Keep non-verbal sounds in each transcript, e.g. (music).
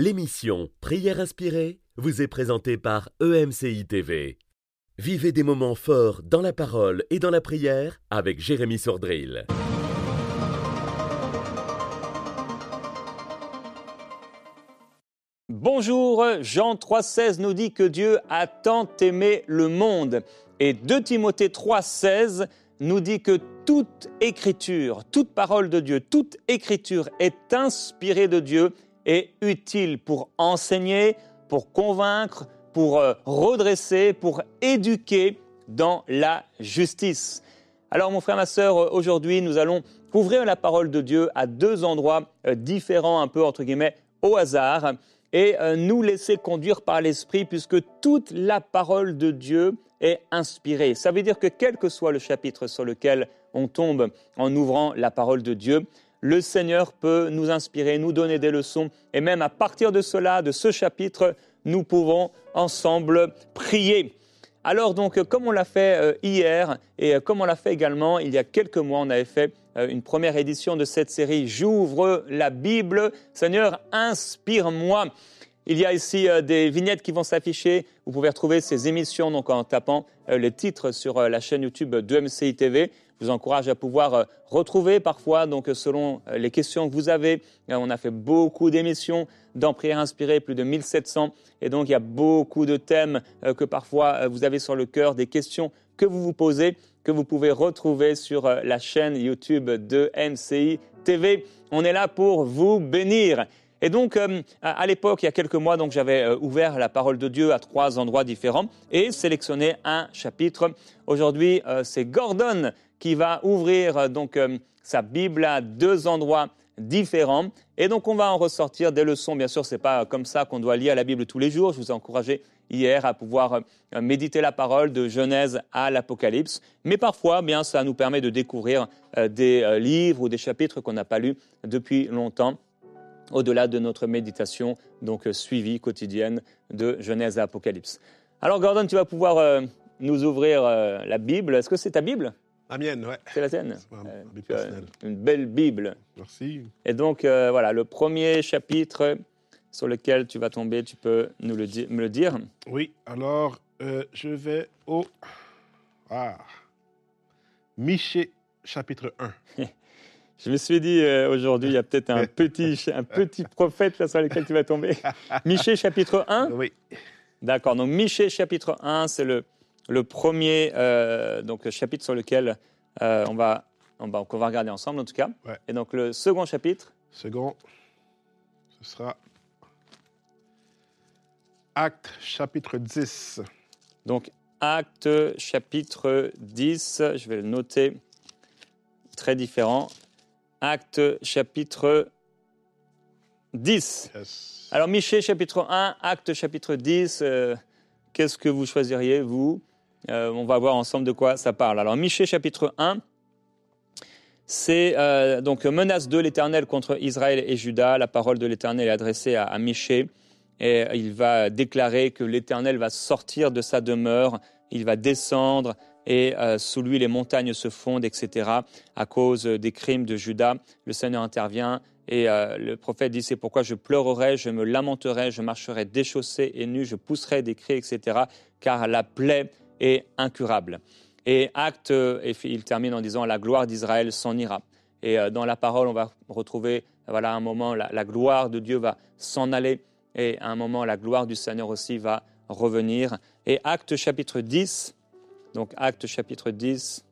L'émission Prière inspirée vous est présentée par EMCI TV. Vivez des moments forts dans la parole et dans la prière avec Jérémy Sordrill. Bonjour, Jean 3,16 nous dit que Dieu a tant aimé le monde. Et 2 Timothée 3,16 nous dit que toute écriture, toute parole de Dieu, toute écriture est inspirée de Dieu et utile pour enseigner, pour convaincre, pour euh, redresser, pour éduquer dans la justice. Alors mon frère, ma sœur, aujourd'hui nous allons ouvrir la parole de Dieu à deux endroits euh, différents, un peu entre guillemets au hasard, et euh, nous laisser conduire par l'Esprit, puisque toute la parole de Dieu est inspirée. Ça veut dire que quel que soit le chapitre sur lequel on tombe en ouvrant la parole de Dieu, le Seigneur peut nous inspirer, nous donner des leçons, et même à partir de cela, de ce chapitre, nous pouvons ensemble prier. Alors donc, comme on l'a fait euh, hier et euh, comme on l'a fait également il y a quelques mois, on avait fait euh, une première édition de cette série J'ouvre la Bible. Seigneur, inspire-moi. Il y a ici des vignettes qui vont s'afficher. Vous pouvez retrouver ces émissions donc en tapant les titres sur la chaîne YouTube de MCI TV. Je vous encourage à pouvoir euh, retrouver parfois, donc selon euh, les questions que vous avez. Euh, on a fait beaucoup d'émissions dans Prière inspirée, plus de 1700. Et donc il y a beaucoup de thèmes que parfois vous avez sur le cœur, des questions que vous vous posez, que vous pouvez retrouver sur la chaîne YouTube de MCI TV. On est là pour vous bénir. Et donc, à l'époque, il y a quelques mois, donc j'avais ouvert la parole de Dieu à trois endroits différents et sélectionné un chapitre. Aujourd'hui, c'est Gordon qui va ouvrir euh, donc euh, sa Bible à deux endroits différents. Et donc on va en ressortir des leçons. Bien sûr, ce n'est pas comme ça qu'on doit lire la Bible tous les jours. Je vous ai encouragé hier à pouvoir euh, méditer la parole de Genèse à l'Apocalypse. Mais parfois, bien, ça nous permet de découvrir des livres ou des chapitres qu'on n'a pas lus depuis longtemps au-delà de notre méditation donc suivie quotidienne de Genèse à Apocalypse. Alors Gordon, tu vas pouvoir nous ouvrir la Bible. Est-ce que c'est ta Bible? La mienne, ouais. C'est la tienne. Euh, une belle Bible. Merci. Et donc, euh, voilà, le premier chapitre sur lequel tu vas tomber, tu peux nous le me le dire Oui, alors euh, je vais au. Ah. Michée, chapitre 1. (laughs) je me suis dit aujourd'hui, il y a peut-être un petit, un petit prophète là sur lequel tu vas tomber. (laughs) Michée, chapitre 1 Oui. D'accord, donc Michée, chapitre 1, c'est le le premier euh, donc, chapitre sur lequel euh, on, va, on, va, va regarder ensemble, en tout cas. Et donc, le second chapitre Second, ce sera Acte chapitre 10. Donc, Acte chapitre 10, je vais le noter, très différent. Acte chapitre 10. Alors, Michée chapitre 1, Acte chapitre 10, euh, qu'est-ce que vous choisiriez, vous? Euh, on va voir ensemble de quoi ça parle. Alors, Michée chapitre 1, c'est euh, donc menace de l'Éternel contre Israël et Juda. La parole de l'Éternel est adressée à, Michée et il va déclarer que l'Éternel va sortir de sa demeure, il va descendre et euh, sous lui les montagnes se fondent, etc. À cause des crimes de Juda, le Seigneur intervient et le prophète dit c'est pourquoi je pleurerai, je me lamenterai, je marcherai déchaussé et nu, je pousserai des cris, etc. Car la plaie est incurable. Et acte, il termine en disant la gloire d'Israël s'en ira. Et euh, dans la parole, on va retrouver, voilà, un moment, la, la gloire de Dieu va s'en aller, et à un moment, la gloire du Seigneur aussi va revenir. Et acte chapitre 10, donc acte chapitre 10,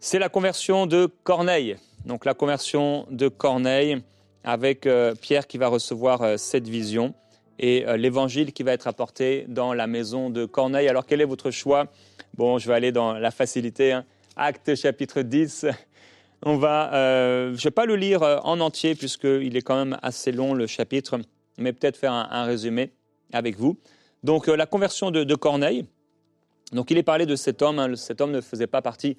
c'est la conversion de Corneille. Donc la conversion de Corneille avec euh, Pierre qui va recevoir euh, cette vision et euh, l'évangile qui va être apporté dans la maison de Corneille. Alors quel est votre choix? Bon, je vais aller dans la facilité. Hein. Acte chapitre 10. On va, je ne vais pas le lire en entier puisqu'il est quand même assez long le chapitre, mais peut-être faire un, résumé avec vous. Donc la conversion de, Corneille. Donc il est parlé de cet homme. Hein. Cet homme ne faisait pas partie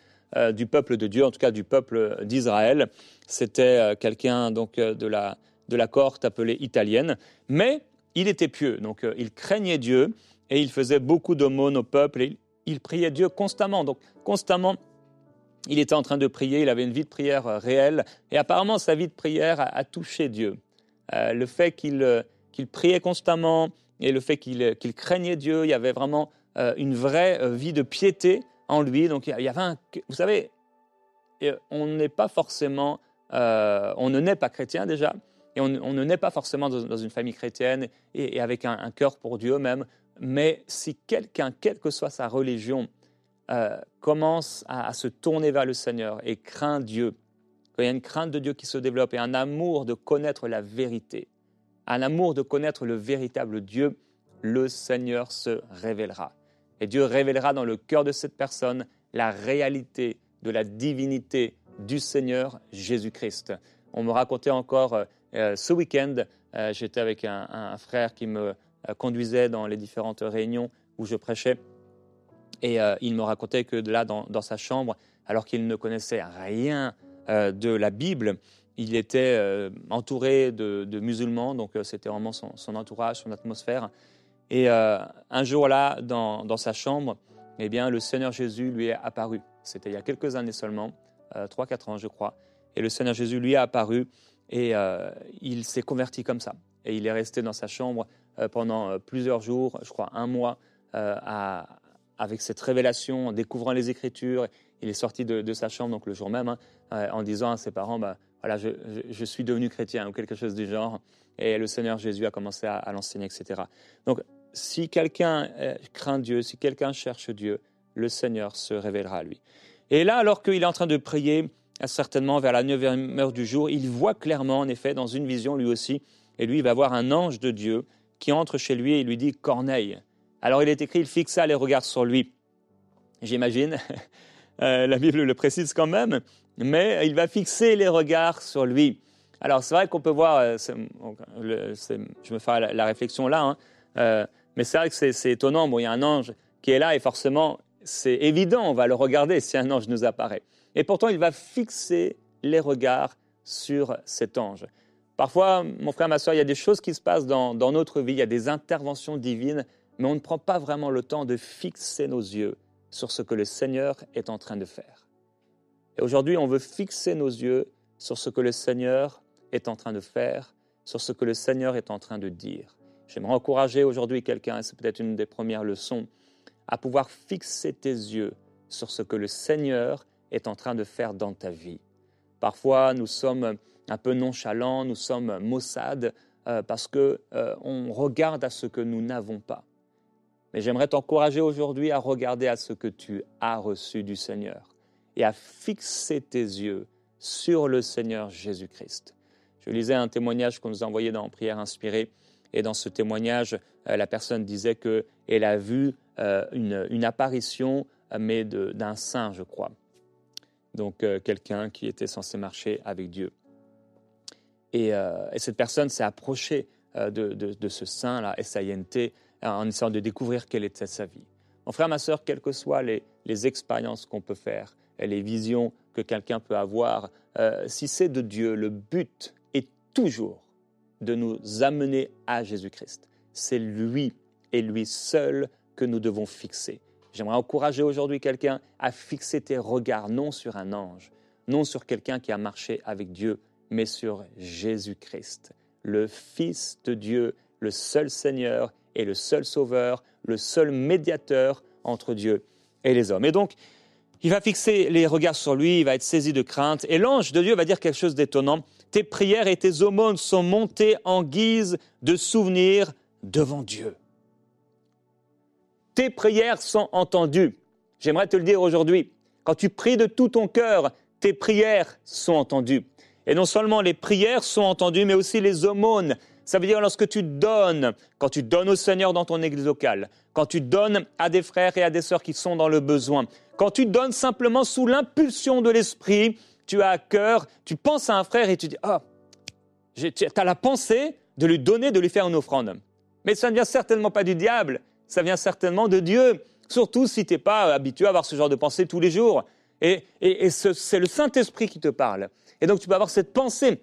du peuple de Dieu, en tout cas du peuple d'Israël. C'était quelqu'un donc de la de la cohorte appelée italienne, mais il était pieux, donc euh, il craignait Dieu et il faisait beaucoup d'aumônes au peuple et il, priait Dieu constamment. Donc constamment, il était en train de prier, il avait une vie de prière euh, réelle, et apparemment sa vie de prière a, touché Dieu. Euh, le fait qu'il qu'il priait constamment et le fait qu'il craignait Dieu, il y avait vraiment une vraie vie de piété en lui. Donc il y avait un, vous savez, on n'est pas forcément, on ne naît pas chrétien déjà, et on, ne naît pas forcément dans, une famille chrétienne et, avec un, cœur pour Dieu même. Mais si quelqu'un, quelle que soit sa religion, euh, commence à, se tourner vers le Seigneur et craint Dieu, quand il y a une crainte de Dieu qui se développe et un amour de connaître la vérité, un amour de connaître le véritable Dieu, le Seigneur se révélera. Et Dieu révélera dans le cœur de cette personne la réalité de la divinité du Seigneur Jésus-Christ. On me racontait encore euh, euh, ce week-end, euh, j'étais avec un, frère qui me conduisait dans les différentes réunions où je prêchais. Et il me racontait que de là, dans, sa chambre, alors qu'il ne connaissait rien de la Bible, il était entouré de, musulmans, donc c'était vraiment son, entourage, son atmosphère. Et un jour là, dans, sa chambre, eh bien, le Seigneur Jésus lui est apparu. C'était il y a quelques années seulement, 3-4 ans je crois. Et le Seigneur Jésus lui est apparu et euh, il s'est converti comme ça. Et il est resté dans sa chambre euh, pendant euh, plusieurs jours, je crois un mois, avec cette révélation, en découvrant les Écritures. Il est sorti de, sa chambre donc le jour même, hein, en disant à ses parents, bah, voilà, je, suis devenu chrétien ou quelque chose du genre. Et le Seigneur Jésus a commencé à, l'enseigner, etc. Donc, si quelqu'un craint Dieu, si quelqu'un cherche Dieu, le Seigneur se révélera à lui. Et là, alors qu'il est en train de prier, certainement vers la neuvième heure du jour, il voit clairement, en effet, dans une vision lui aussi, et lui, il va voir un ange de Dieu qui entre chez lui et lui dit Corneille. Alors il est écrit, il fixa les regards sur lui. J'imagine, (laughs) euh, la Bible le précise quand même, mais il va fixer les regards sur lui. Alors c'est vrai qu'on peut voir, euh, je me fais la, réflexion là, hein, euh, mais c'est vrai que c'est étonnant. Bon, il y a un ange qui est là et forcément, c'est évident, on va le regarder si un ange nous apparaît. Et pourtant, il va fixer les regards sur cet ange. Parfois, mon frère, ma soeur, il y a des choses qui se passent dans, notre vie, il y a des interventions divines, mais on ne prend pas vraiment le temps de fixer nos yeux sur ce que le Seigneur est en train de faire. Et aujourd'hui, on veut fixer nos yeux sur ce que le Seigneur est en train de faire, sur ce que le Seigneur est en train de dire. J'aimerais encourager aujourd'hui quelqu'un, et c'est peut-être une des premières leçons, à pouvoir fixer tes yeux sur ce que le Seigneur est en train de faire dans ta vie. Parfois, nous sommes un peu nonchalants, nous sommes maussades euh, parce que euh, on regarde à ce que nous n'avons pas. Mais j'aimerais t'encourager aujourd'hui à regarder à ce que tu as reçu du Seigneur et à fixer tes yeux sur le Seigneur Jésus-Christ. Je lisais un témoignage qu'on nous a envoyé dans Prière inspirée, et dans ce témoignage, euh, la personne disait qu'elle a vu une, une, apparition, mais d'un saint, je crois donc euh, quelqu'un qui était censé marcher avec Dieu. Et, euh, cette personne s'est approchée euh, de, ce saint-là, S-A-I-N-T, en essayant de découvrir quelle était sa vie. Mon frère, ma soeur, quelles que soient les, expériences qu'on peut faire, les visions que quelqu'un peut avoir, si c'est de Dieu, le but est toujours de nous amener à Jésus-Christ. C'est lui et lui seul que nous devons fixer. J'aimerais encourager aujourd'hui quelqu'un à fixer tes regards non sur un ange, non sur quelqu'un qui a marché avec Dieu, mais sur Jésus-Christ, le Fils de Dieu, le seul Seigneur et le seul Sauveur, le seul médiateur entre Dieu et les hommes. Et donc, il va fixer les regards sur lui, il va être saisi de crainte, et l'ange de Dieu va dire quelque chose d'étonnant. Tes prières et tes aumônes sont montées en guise de souvenir devant Dieu tes prières sont entendues. J'aimerais te le dire aujourd'hui. Quand tu pries de tout ton cœur, tes prières sont entendues. Et non seulement les prières sont entendues, mais aussi les aumônes. Ça veut dire lorsque tu donnes, quand tu donnes au Seigneur dans ton église locale, quand tu donnes à des frères et à des sœurs qui sont dans le besoin, quand tu donnes simplement sous l'impulsion de l'Esprit, tu as à cœur, tu penses à un frère et tu dis, ah, tu as la pensée de lui donner, de lui faire une offrande. Mais ça ne vient certainement pas du diable, ça vient certainement de Dieu. Surtout si tu n'es pas habitué à avoir ce genre de pensée tous les jours. Et, c'est le Saint-Esprit qui te parle. Et donc tu peux avoir cette pensée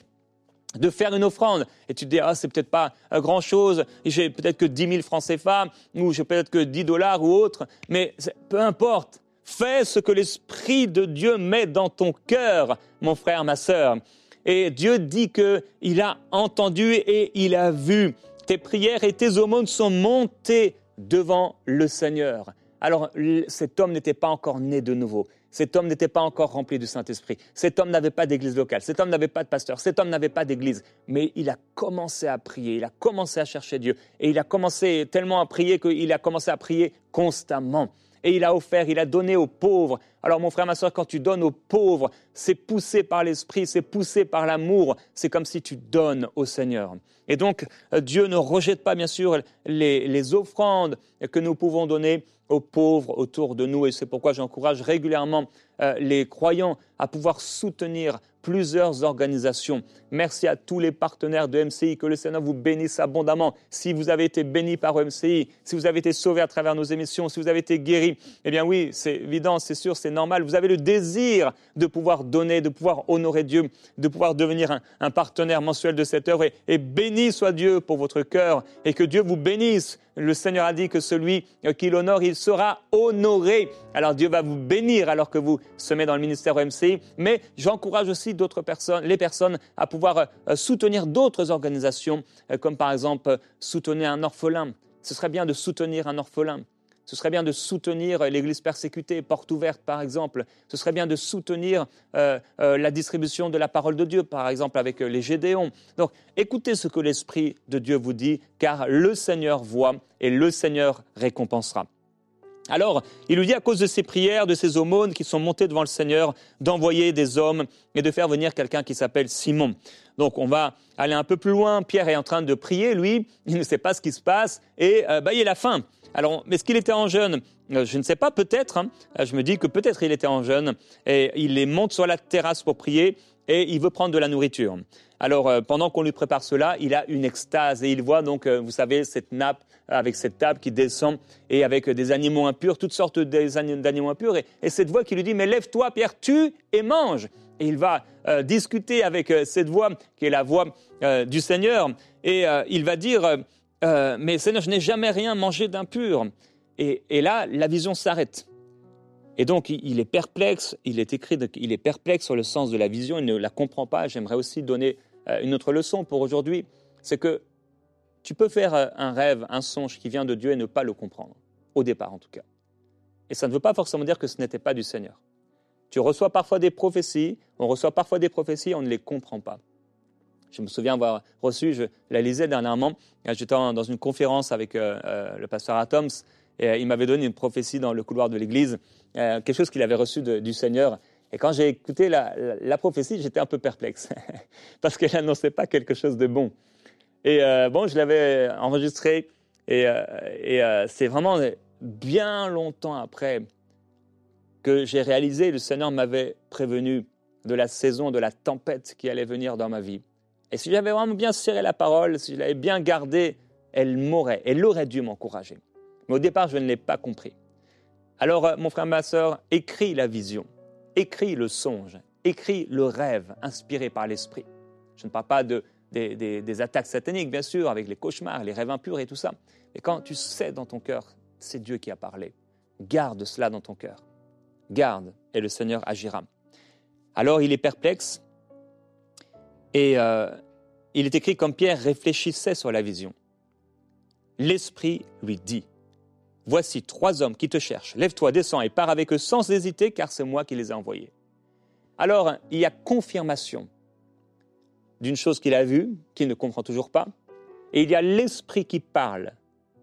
de faire une offrande. Et tu te dis, ah, c'est peut-être pas grand chose, j'ai peut-être que 10 000 francs CFA, ou j'ai peut-être que 10 dollars ou autre, mais peu importe. Fais ce que l'Esprit de Dieu met dans ton cœur, mon frère, ma sœur. Et Dieu dit qu'il a entendu et il a vu. Tes prières et tes aumônes sont montées devant le Seigneur. Alors cet homme n'était pas encore né de nouveau. Cet homme n'était pas encore rempli du Saint-Esprit. Cet homme n'avait pas d'église locale. Cet homme n'avait pas de pasteur. Cet homme n'avait pas d'église. Mais il a commencé à prier. Il a commencé à chercher Dieu. Et il a commencé tellement à prier qu'il a commencé à prier constamment. Et il a offert, il a donné aux pauvres. Alors mon frère, ma soeur, quand tu donnes aux pauvres, c'est poussé par l'Esprit, c'est poussé par l'amour. C'est comme si tu donnes au Seigneur. Et donc, euh, Dieu ne rejette pas, bien sûr, les, offrandes que nous pouvons donner aux pauvres autour de nous. Et c'est pourquoi j'encourage régulièrement euh, les croyants à pouvoir soutenir plusieurs organisations. Merci à tous les partenaires de MCI, que le Seigneur vous bénisse abondamment. Si vous avez été béni par MCI, si vous avez été sauvé à travers nos émissions, si vous avez été guéri, eh bien oui, c'est évident, c'est sûr, c'est normal. Vous avez le désir de pouvoir donner, de pouvoir honorer Dieu, de pouvoir devenir un, partenaire mensuel de cette œuvre. et béni soit Dieu pour votre cœur et que Dieu vous bénisse le Seigneur a dit que celui qui l'honore, il sera honoré. Alors Dieu va vous bénir alors que vous semez dans le ministère OMCI. Mais j'encourage aussi d'autres personnes, les personnes à pouvoir euh, soutenir d'autres organisations, euh, comme par exemple soutenir un orphelin. Ce serait bien de soutenir un orphelin. Ce serait bien de soutenir l'Église persécutée, porte ouverte par exemple. Ce serait bien de soutenir euh, euh, la distribution de la parole de Dieu, par exemple avec euh, les Gédéons. Donc écoutez ce que l'Esprit de Dieu vous dit, car le Seigneur voit et le Seigneur récompensera. Alors, il lui dit à cause de ses prières, de ses aumônes qui sont montées devant le Seigneur, d'envoyer des hommes et de faire venir quelqu'un qui s'appelle Simon. Donc, on va aller un peu plus loin. Pierre est en train de prier, lui, il ne sait pas ce qui se passe, et bah, il la faim. Alors, est-ce qu'il était en jeûne? Euh, Je ne sais pas, peut-être. Hein. Euh, je me dis que peut-être il était en jeûne. Et il les monte sur la terrasse pour prier et il veut prendre de la nourriture. Alors, euh, pendant qu'on lui prépare cela, il a une extase et il voit donc, vous savez, cette nappe avec cette table qui descend et avec des animaux impurs, toutes sortes d'animaux impurs. Et, cette voix qui lui dit, mais lève-toi, Pierre, tue et mange. Et il va discuter avec cette voix qui est la voix du Seigneur. Et il va dire, euh, mais Seigneur, je n'ai jamais rien mangé d'impur. Et, là, la vision s'arrête. Et donc, il, est perplexe, il est écrit, il est perplexe sur le sens de la vision, il ne la comprend pas. J'aimerais aussi donner euh, une autre leçon pour aujourd'hui. C'est que tu peux faire euh, un rêve, un songe qui vient de Dieu et ne pas le comprendre, au départ en tout cas. Et ça ne veut pas forcément dire que ce n'était pas du Seigneur. Tu reçois parfois des prophéties, on reçoit parfois des prophéties, on ne les comprend pas. Je me souviens avoir reçu, je la lisais dernièrement, j'étais dans une conférence avec euh, euh, le pasteur Atoms, et euh, il m'avait donné une prophétie dans le couloir de l'église, quelque chose qu'il avait reçu du Seigneur. Et quand j'ai écouté la, prophétie, j'étais un peu perplexe, (laughs) parce qu'elle n'annonçait pas quelque chose de bon. Et bon, je l'avais enregistré, et, et c'est vraiment bien longtemps après que j'ai réalisé, le Seigneur m'avait prévenu de la saison, de la tempête qui allait venir dans ma vie. Et si j'avais vraiment bien serré la parole, si je l'avais bien gardée, elle m'aurait, elle aurait dû m'encourager. Mais au départ, je ne l'ai pas compris. Alors, euh, mon frère, ma soeur, écris la vision, écris le songe, écris le rêve inspiré par l'esprit. Je ne parle pas de, des, des, attaques sataniques, bien sûr, avec les cauchemars, les rêves impurs et tout ça. Mais quand tu sais dans ton cœur, c'est Dieu qui a parlé. Garde cela dans ton cœur. Garde, et le Seigneur agira. Alors il est perplexe, et euh, il est écrit comme Pierre réfléchissait sur la vision. L'Esprit lui dit, Voici trois hommes qui te cherchent, lève-toi, descends et pars avec eux sans hésiter, car c'est moi qui les ai envoyés. Alors, il y a confirmation d'une chose qu'il a vue, qu'il ne comprend toujours pas, et il y a l'Esprit qui parle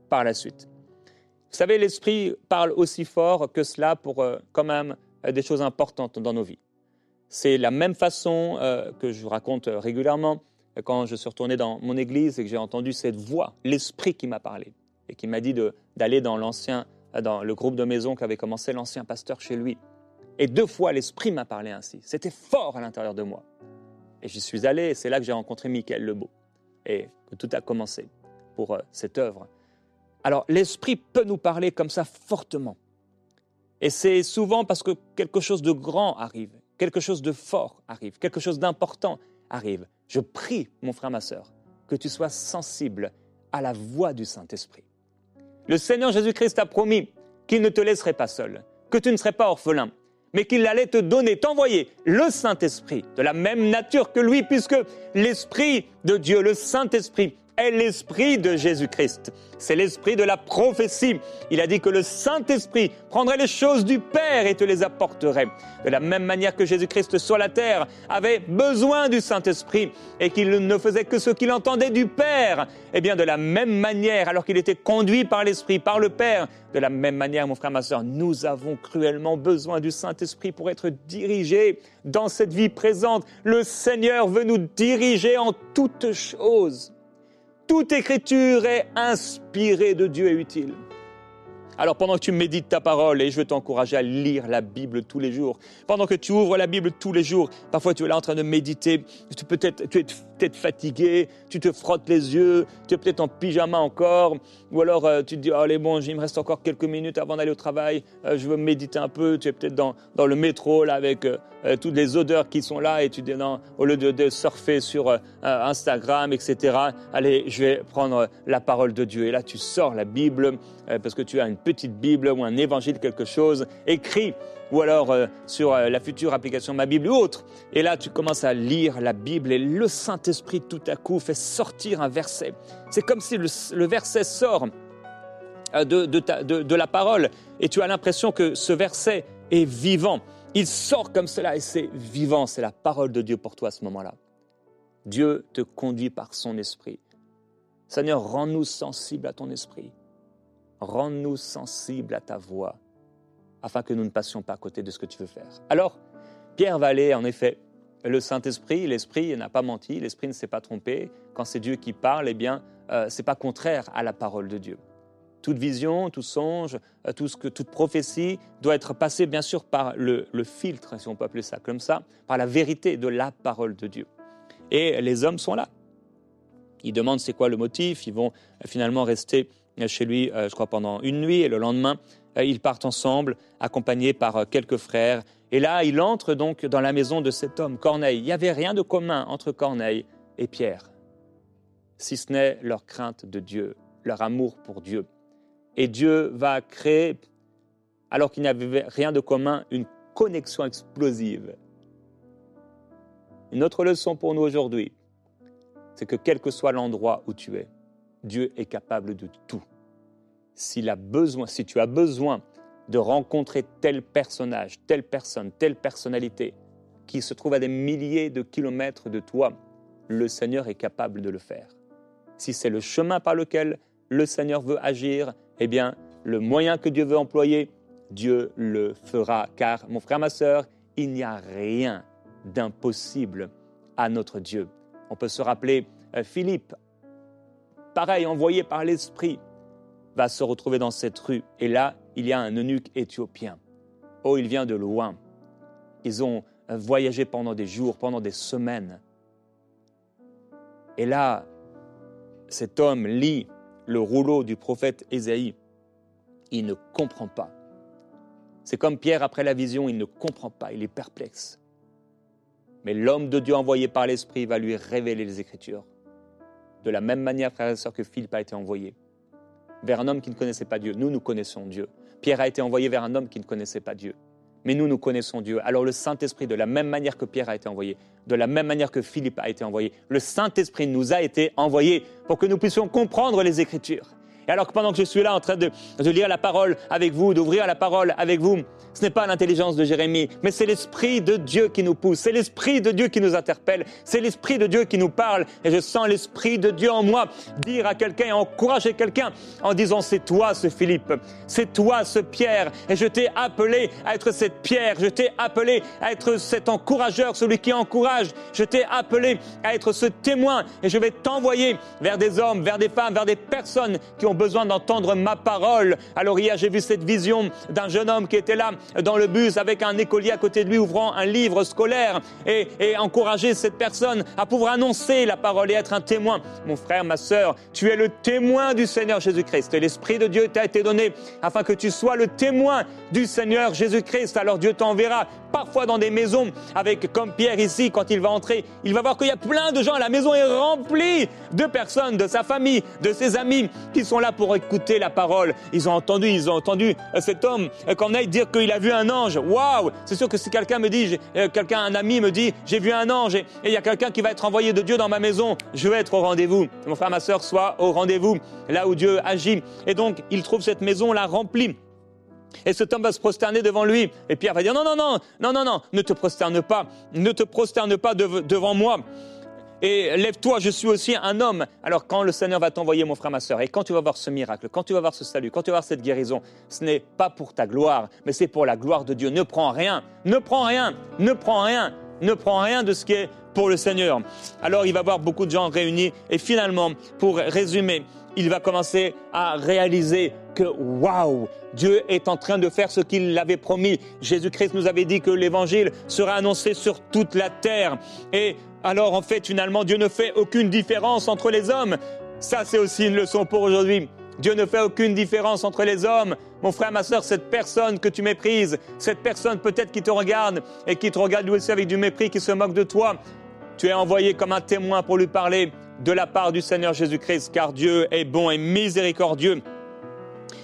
par la suite. Vous savez, l'Esprit parle aussi fort que cela pour euh, quand même euh, des choses importantes dans nos vies. C'est la même façon euh, que je vous raconte régulièrement quand je suis retourné dans mon église et que j'ai entendu cette voix, l'esprit qui m'a parlé et qui m'a dit d'aller dans l'ancien, dans le groupe de maison qu'avait commencé l'ancien pasteur chez lui. Et deux fois, l'esprit m'a parlé ainsi. C'était fort à l'intérieur de moi. Et j'y suis allé et c'est là que j'ai rencontré Michael Lebeau et que tout a commencé pour euh, cette œuvre. Alors, l'esprit peut nous parler comme ça fortement. Et c'est souvent parce que quelque chose de grand arrive quelque chose de fort arrive, quelque chose d'important arrive. Je prie, mon frère, ma sœur, que tu sois sensible à la voix du Saint-Esprit. Le Seigneur Jésus-Christ a promis qu'il ne te laisserait pas seul, que tu ne serais pas orphelin, mais qu'il allait te donner, t'envoyer le Saint-Esprit, de la même nature que lui, puisque l'Esprit de Dieu, le Saint-Esprit, est l'Esprit de Jésus-Christ. C'est l'Esprit de la prophétie. Il a dit que le Saint-Esprit prendrait les choses du Père et te les apporterait. De la même manière que Jésus-Christ sur la terre avait besoin du Saint-Esprit et qu'il ne faisait que ce qu'il entendait du Père, eh bien de la même manière, alors qu'il était conduit par l'Esprit, par le Père, de la même manière, mon frère, ma soeur, nous avons cruellement besoin du Saint-Esprit pour être dirigés dans cette vie présente. Le Seigneur veut nous diriger en toutes choses. Toute écriture est inspirée de Dieu et utile. Alors pendant que tu médites ta parole, et je veux t'encourager à lire la Bible tous les jours, pendant que tu ouvres la Bible tous les jours, parfois tu es là en train de méditer, tu, peut -être, tu es peut-être fatigué, tu te frottes les yeux, tu es peut-être en pyjama encore, ou alors euh, tu te dis, allez bon, il me reste encore quelques minutes avant d'aller au travail, euh, je veux méditer un peu, tu es peut-être dans, dans le métro là avec euh, toutes les odeurs qui sont là, et tu dis, non, au lieu de, de surfer sur Instagram, etc., allez, je vais prendre la parole de Dieu. Et là, tu sors la Bible, parce que tu as une petite Bible ou un évangile, quelque chose, écrit ou alors euh, sur euh, la future application Ma Bible ou autre. Et là, tu commences à lire la Bible et le Saint-Esprit tout à coup fait sortir un verset. C'est comme si le, verset sort euh, de, de, la parole et tu as l'impression que ce verset est vivant. Il sort comme cela et c'est vivant, c'est la parole de Dieu pour toi à ce moment-là. Dieu te conduit par son esprit. Seigneur, rends-nous sensibles à ton esprit. Rends-nous sensibles à ta voix afin que nous ne passions pas à côté de ce que tu veux faire. Alors, Pierre va aller, en effet, le Saint-Esprit, l'Esprit n'a pas menti, l'Esprit ne s'est pas trompé. Quand c'est Dieu qui parle, eh bien, euh, ce n'est pas contraire à la parole de Dieu. Toute vision, tout songe, euh, tout ce que, toute prophétie doit être passée, bien sûr, par le, le filtre, si on peut appeler ça comme ça, par la vérité de la parole de Dieu. Et les hommes sont là. Ils demandent c'est quoi le motif, ils vont euh, finalement rester chez lui, je crois, pendant une nuit, et le lendemain, euh, ils partent ensemble, accompagnés par euh, quelques frères. Et là, il entre donc dans la maison de cet homme, Corneille. Il n'y avait rien de commun entre Corneille et Pierre, si ce n'est leur crainte de Dieu, leur amour pour Dieu. Et Dieu va créer, alors qu'il n'y avait rien de commun, une connexion explosive. Une autre leçon pour nous aujourd'hui, c'est que quel que soit l'endroit où tu es, Dieu est capable de tout s'il a besoin, si tu as besoin de rencontrer tel personnage, telle personne, telle personnalité qui se trouve à des milliers de kilomètres de toi, le Seigneur est capable de le faire. Si c'est le chemin par lequel le Seigneur veut agir, eh bien, le moyen que Dieu veut employer, Dieu le fera. Car, mon frère, ma sœur, il n'y a rien d'impossible à notre Dieu. On peut se rappeler euh, Philippe, pareil, envoyé par l'Esprit, va se retrouver dans cette rue. Et là, il y a un eunuque éthiopien. Oh, il vient de loin. Ils ont voyagé pendant des jours, pendant des semaines. Et là, cet homme lit le rouleau du prophète Ésaïe. Il ne comprend pas. C'est comme Pierre après la vision, il ne comprend pas, il est perplexe. Mais l'homme de Dieu envoyé par l'Esprit va lui révéler les Écritures. De la même manière, frères et sœurs, que Philippe a été envoyé vers un homme qui ne connaissait pas Dieu. Nous, nous connaissons Dieu. Pierre a été envoyé vers un homme qui ne connaissait pas Dieu. Mais nous, nous connaissons Dieu. Alors le Saint-Esprit, de la même manière que Pierre a été envoyé, de la même manière que Philippe a été envoyé, le Saint-Esprit nous a été envoyé pour que nous puissions comprendre les Écritures. Et alors que pendant que je suis là en train de, de lire la parole avec vous, d'ouvrir la parole avec vous, ce n'est pas l'intelligence de Jérémie, mais c'est l'Esprit de Dieu qui nous pousse, c'est l'Esprit de Dieu qui nous interpelle, c'est l'Esprit de Dieu qui nous parle. Et je sens l'Esprit de Dieu en moi dire à quelqu'un et encourager quelqu'un en disant c'est toi ce Philippe, c'est toi ce Pierre, et je t'ai appelé à être cette pierre, je t'ai appelé à être cet encourageur, celui qui encourage, je t'ai appelé à être ce témoin, et je vais t'envoyer vers des hommes, vers des femmes, vers des personnes qui ont besoin d'entendre ma parole. Alors hier j'ai vu cette vision d'un jeune homme qui était là dans le bus avec un écolier à côté de lui ouvrant un livre scolaire et, encourager cette personne à pouvoir annoncer la parole et être un témoin. Mon frère, ma sœur, tu es le témoin du Seigneur Jésus-Christ l'Esprit de Dieu t'a été donné afin que tu sois le témoin du Seigneur Jésus-Christ. Alors Dieu t'enverra parfois dans des maisons, avec comme Pierre ici, quand il va entrer, il va voir qu'il y a plein de gens. La maison est remplie de personnes, de sa famille, de ses amis, qui sont là pour écouter la parole. Ils ont entendu, ils ont entendu euh, cet homme qu'on aille dire qu'il a vu un ange. Waouh C'est sûr que si quelqu'un me dit, euh, quelqu'un, un ami me dit, j'ai vu un ange et il y a quelqu'un qui va être envoyé de Dieu dans ma maison, je vais être au rendez-vous. Mon frère, ma soeur, soit au rendez-vous, là où Dieu agit. Et donc, il trouve cette maison là remplie et cet homme va se prosterner devant lui. Et Pierre va dire, non, non, non, non, non, non, ne te prosterne pas, ne te prosterne pas devant moi. Et lève-toi, je suis aussi un homme. Alors quand le Seigneur va t'envoyer, mon frère, ma soeur, et quand tu vas voir ce miracle, quand tu vas voir ce salut, quand tu vas voir cette guérison, ce n'est pas pour ta gloire, mais c'est pour la gloire de Dieu. Ne prends rien, ne prends rien, ne prends rien, ne prends rien de ce qui est pour le Seigneur. Alors il va y avoir beaucoup de gens réunis, et finalement, pour résumer, il va commencer à réaliser que waouh, Dieu est en train de faire ce qu'il l'avait promis. Jésus-Christ nous avait dit que l'évangile sera annoncé sur toute la terre. Et alors en fait, finalement, Dieu ne fait aucune différence entre les hommes. Ça, c'est aussi une leçon pour aujourd'hui. Dieu ne fait aucune différence entre les hommes. Mon frère, ma soeur, cette personne que tu méprises, cette personne peut-être qui te regarde et qui te regarde aussi avec du mépris, qui se moque de toi, tu es envoyé comme un témoin pour lui parler de la part du Seigneur Jésus-Christ, car Dieu est bon et miséricordieux.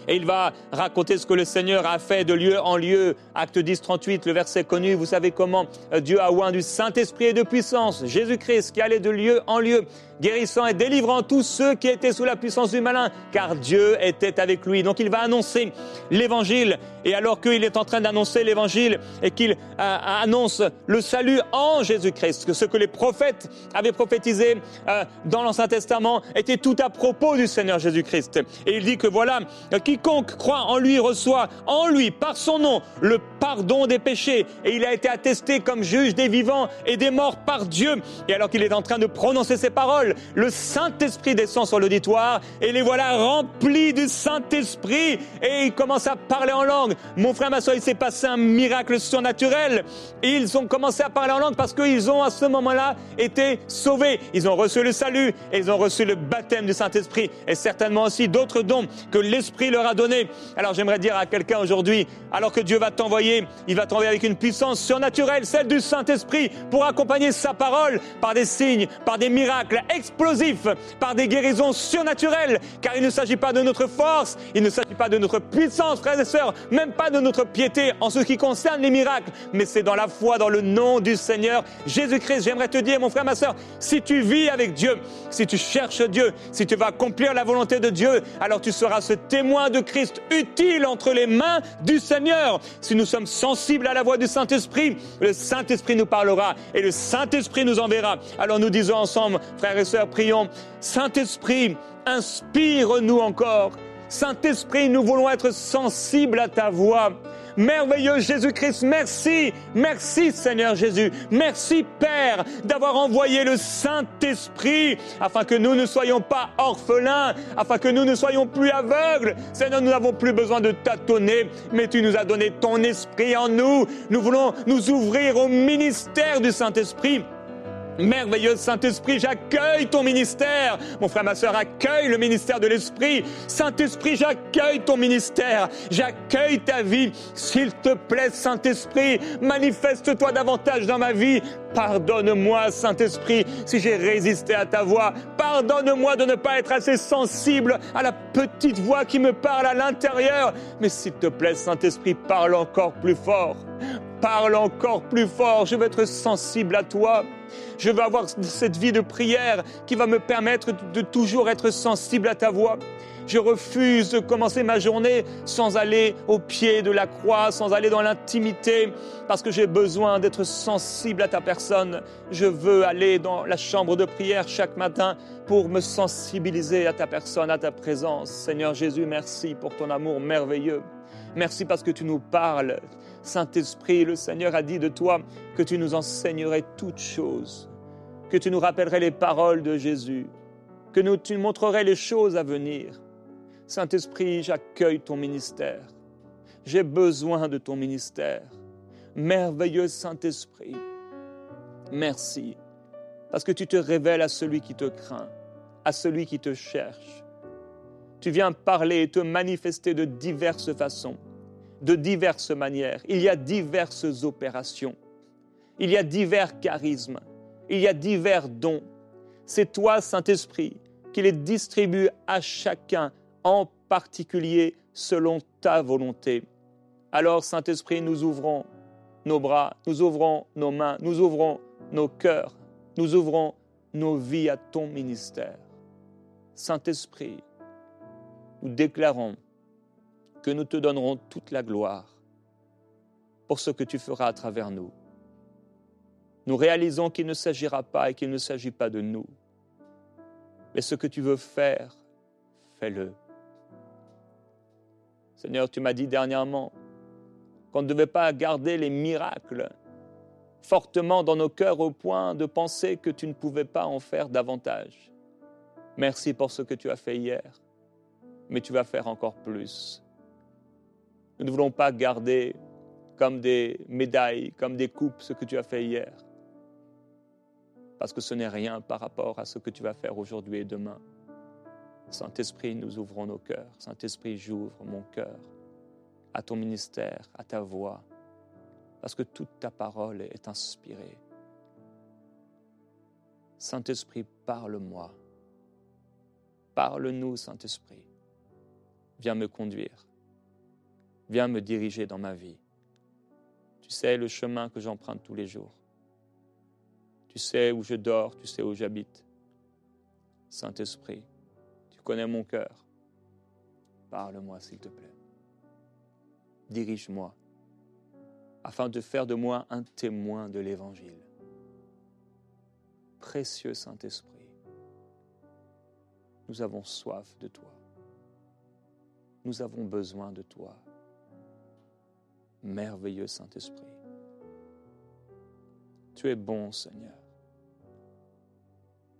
Et il va raconter ce que le Seigneur a fait de lieu en lieu. Acte 10, 38, le verset connu, vous savez comment euh, Dieu a oint du Saint-Esprit et de puissance. Jésus-Christ qui allait de lieu en lieu guérissant et délivrant tous ceux qui étaient sous la puissance du malin, car Dieu était avec lui. Donc il va annoncer l'évangile, et alors qu'il est en train d'annoncer l'évangile et qu'il euh, annonce le salut en Jésus-Christ, que ce que les prophètes avaient prophétisé euh, dans l'Ancien Testament était tout à propos du Seigneur Jésus-Christ. Et il dit que voilà, quiconque croit en lui reçoit en lui, par son nom, le pardon des péchés, et il a été attesté comme juge des vivants et des morts par Dieu. Et alors qu'il est en train de prononcer ces paroles, le Saint-Esprit descend sur l'auditoire et les voilà remplis du Saint-Esprit et ils commencent à parler en langue. Mon frère, ma soeur, il s'est passé un miracle surnaturel. Ils ont commencé à parler en langue parce qu'ils ont à ce moment-là été sauvés. Ils ont reçu le salut et ils ont reçu le baptême du Saint-Esprit et certainement aussi d'autres dons que l'Esprit leur a donnés. Alors j'aimerais dire à quelqu'un aujourd'hui, alors que Dieu va t'envoyer, il va t'envoyer avec une puissance surnaturelle, celle du Saint-Esprit, pour accompagner sa parole par des signes, par des miracles explosif par des guérisons surnaturelles, car il ne s'agit pas de notre force, il ne s'agit pas de notre puissance, frères et sœurs, même pas de notre piété en ce qui concerne les miracles, mais c'est dans la foi, dans le nom du Seigneur Jésus-Christ. J'aimerais te dire, mon frère, ma sœur, si tu vis avec Dieu, si tu cherches Dieu, si tu vas accomplir la volonté de Dieu, alors tu seras ce témoin de Christ utile entre les mains du Seigneur. Si nous sommes sensibles à la voix du Saint-Esprit, le Saint-Esprit nous parlera et le Saint-Esprit nous enverra. Alors nous disons ensemble, frères et sœurs, prions. Saint-Esprit, inspire-nous encore. Saint-Esprit, nous voulons être sensibles à ta voix. Merveilleux Jésus-Christ, merci, merci Seigneur Jésus, merci Père d'avoir envoyé le Saint-Esprit afin que nous ne soyons pas orphelins, afin que nous ne soyons plus aveugles. Seigneur, nous n'avons plus besoin de tâtonner, mais tu nous as donné ton esprit en nous. Nous voulons nous ouvrir au ministère du Saint-Esprit Merveilleux Saint-Esprit, j'accueille ton ministère. Mon frère, ma soeur, accueille le ministère de l'Esprit. Saint-Esprit, j'accueille ton ministère. J'accueille ta vie. S'il te plaît, Saint-Esprit, manifeste-toi davantage dans ma vie. Pardonne-moi, Saint-Esprit, si j'ai résisté à ta voix. Pardonne-moi de ne pas être assez sensible à la petite voix qui me parle à l'intérieur. Mais s'il te plaît, Saint-Esprit, parle encore plus fort. Parle encore plus fort. Je veux être sensible à toi. Je veux avoir cette vie de prière qui va me permettre de toujours être sensible à ta voix. Je refuse de commencer ma journée sans aller au pied de la croix, sans aller dans l'intimité, parce que j'ai besoin d'être sensible à ta personne. Je veux aller dans la chambre de prière chaque matin pour me sensibiliser à ta personne, à ta présence. Seigneur Jésus, merci pour ton amour merveilleux. Merci parce que tu nous parles. Saint-Esprit, le Seigneur a dit de toi que tu nous enseignerais toutes choses, que tu nous rappellerais les paroles de Jésus, que nous, tu nous montrerais les choses à venir. Saint-Esprit, j'accueille ton ministère. J'ai besoin de ton ministère. Merveilleux Saint-Esprit, merci, parce que tu te révèles à celui qui te craint, à celui qui te cherche. Tu viens parler et te manifester de diverses façons de diverses manières, il y a diverses opérations, il y a divers charismes, il y a divers dons. C'est toi, Saint-Esprit, qui les distribue à chacun en particulier selon ta volonté. Alors, Saint-Esprit, nous ouvrons nos bras, nous ouvrons nos mains, nous ouvrons nos cœurs, nous ouvrons nos vies à ton ministère. Saint-Esprit, nous déclarons que nous te donnerons toute la gloire pour ce que tu feras à travers nous. Nous réalisons qu'il ne s'agira pas et qu'il ne s'agit pas de nous, mais ce que tu veux faire, fais-le. Seigneur, tu m'as dit dernièrement qu'on ne devait pas garder les miracles fortement dans nos cœurs au point de penser que tu ne pouvais pas en faire davantage. Merci pour ce que tu as fait hier, mais tu vas faire encore plus. Nous ne voulons pas garder comme des médailles, comme des coupes ce que tu as fait hier, parce que ce n'est rien par rapport à ce que tu vas faire aujourd'hui et demain. Saint-Esprit, nous ouvrons nos cœurs. Saint-Esprit, j'ouvre mon cœur à ton ministère, à ta voix, parce que toute ta parole est inspirée. Saint-Esprit, parle-moi. Parle-nous, Saint-Esprit. Viens me conduire. Viens me diriger dans ma vie. Tu sais le chemin que j'emprunte tous les jours. Tu sais où je dors, tu sais où j'habite. Saint-Esprit, tu connais mon cœur. Parle-moi, s'il te plaît dirige-moi, afin de faire de moi un témoin de l'Évangile. Précieux Saint-Esprit, nous avons soif de toi. Nous avons besoin de toi. Merveilleux Saint-Esprit. Tu es bon, Seigneur.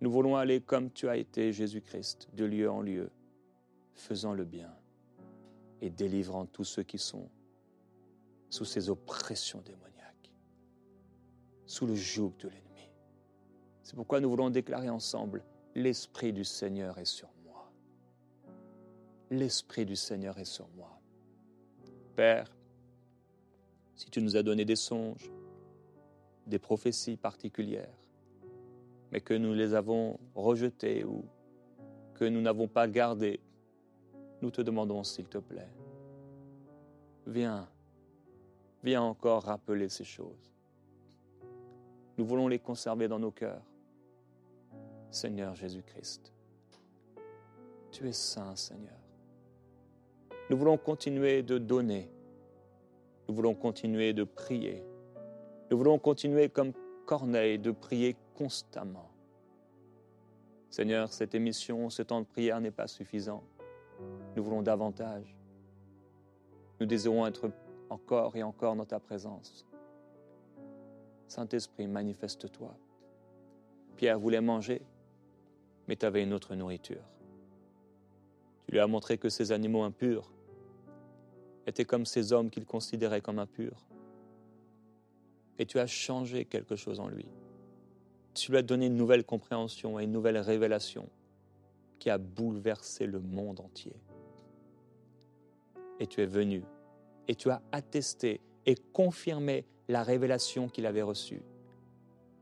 Nous voulons aller comme tu as été, Jésus-Christ, de lieu en lieu, faisant le bien et délivrant tous ceux qui sont sous ces oppressions démoniaques, sous le joug de l'ennemi. C'est pourquoi nous voulons déclarer ensemble, l'Esprit du Seigneur est sur moi. L'Esprit du Seigneur est sur moi. Père, si tu nous as donné des songes, des prophéties particulières, mais que nous les avons rejetées ou que nous n'avons pas gardées, nous te demandons, s'il te plaît, viens Viens encore rappeler ces choses. Nous voulons les conserver dans nos cœurs. Seigneur Jésus-Christ, tu es saint, Seigneur. Nous voulons continuer de donner. Nous voulons continuer de prier. Nous voulons continuer comme Corneille de prier constamment. Seigneur, cette émission, ce temps de prière n'est pas suffisant. Nous voulons davantage. Nous désirons être encore et encore dans ta présence. Saint-Esprit, manifeste-toi. Pierre voulait manger, mais tu avais une autre nourriture. Tu lui as montré que ces animaux impurs étaient comme ces hommes qu'il considérait comme impurs. Et tu as changé quelque chose en lui. Tu lui as donné une nouvelle compréhension et une nouvelle révélation qui a bouleversé le monde entier. Et tu es venu et tu as attesté et confirmé la révélation qu'il avait reçue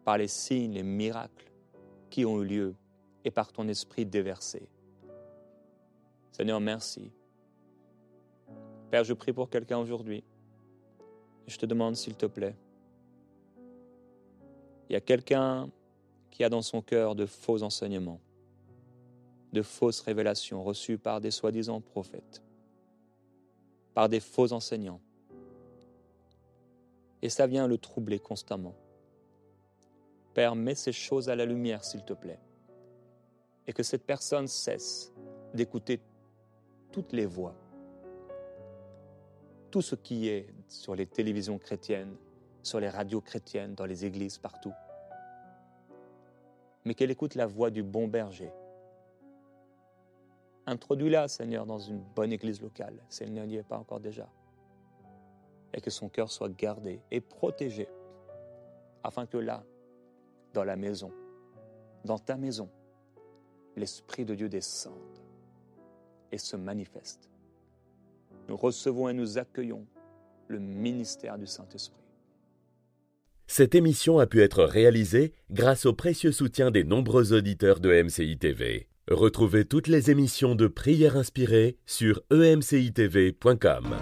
par les signes, les miracles qui ont eu lieu et par ton esprit déversé. Seigneur, merci. Père, je prie pour quelqu'un aujourd'hui. Je te demande, s'il te plaît, il y a quelqu'un qui a dans son cœur de faux enseignements, de fausses révélations reçues par des soi-disant prophètes par des faux enseignants. Et ça vient le troubler constamment. Père, mets ces choses à la lumière, s'il te plaît. Et que cette personne cesse d'écouter toutes les voix, tout ce qui est sur les télévisions chrétiennes, sur les radios chrétiennes, dans les églises, partout. Mais qu'elle écoute la voix du bon berger, Introduis-la, Seigneur, dans une bonne église locale, si elle n'y est pas encore déjà. Et que son cœur soit gardé et protégé, afin que là, dans la maison, dans ta maison, l'Esprit de Dieu descende et se manifeste. Nous recevons et nous accueillons le ministère du Saint-Esprit. Cette émission a pu être réalisée grâce au précieux soutien des nombreux auditeurs de MCI TV. Retrouvez toutes les émissions de prières inspirées sur emcitv.com.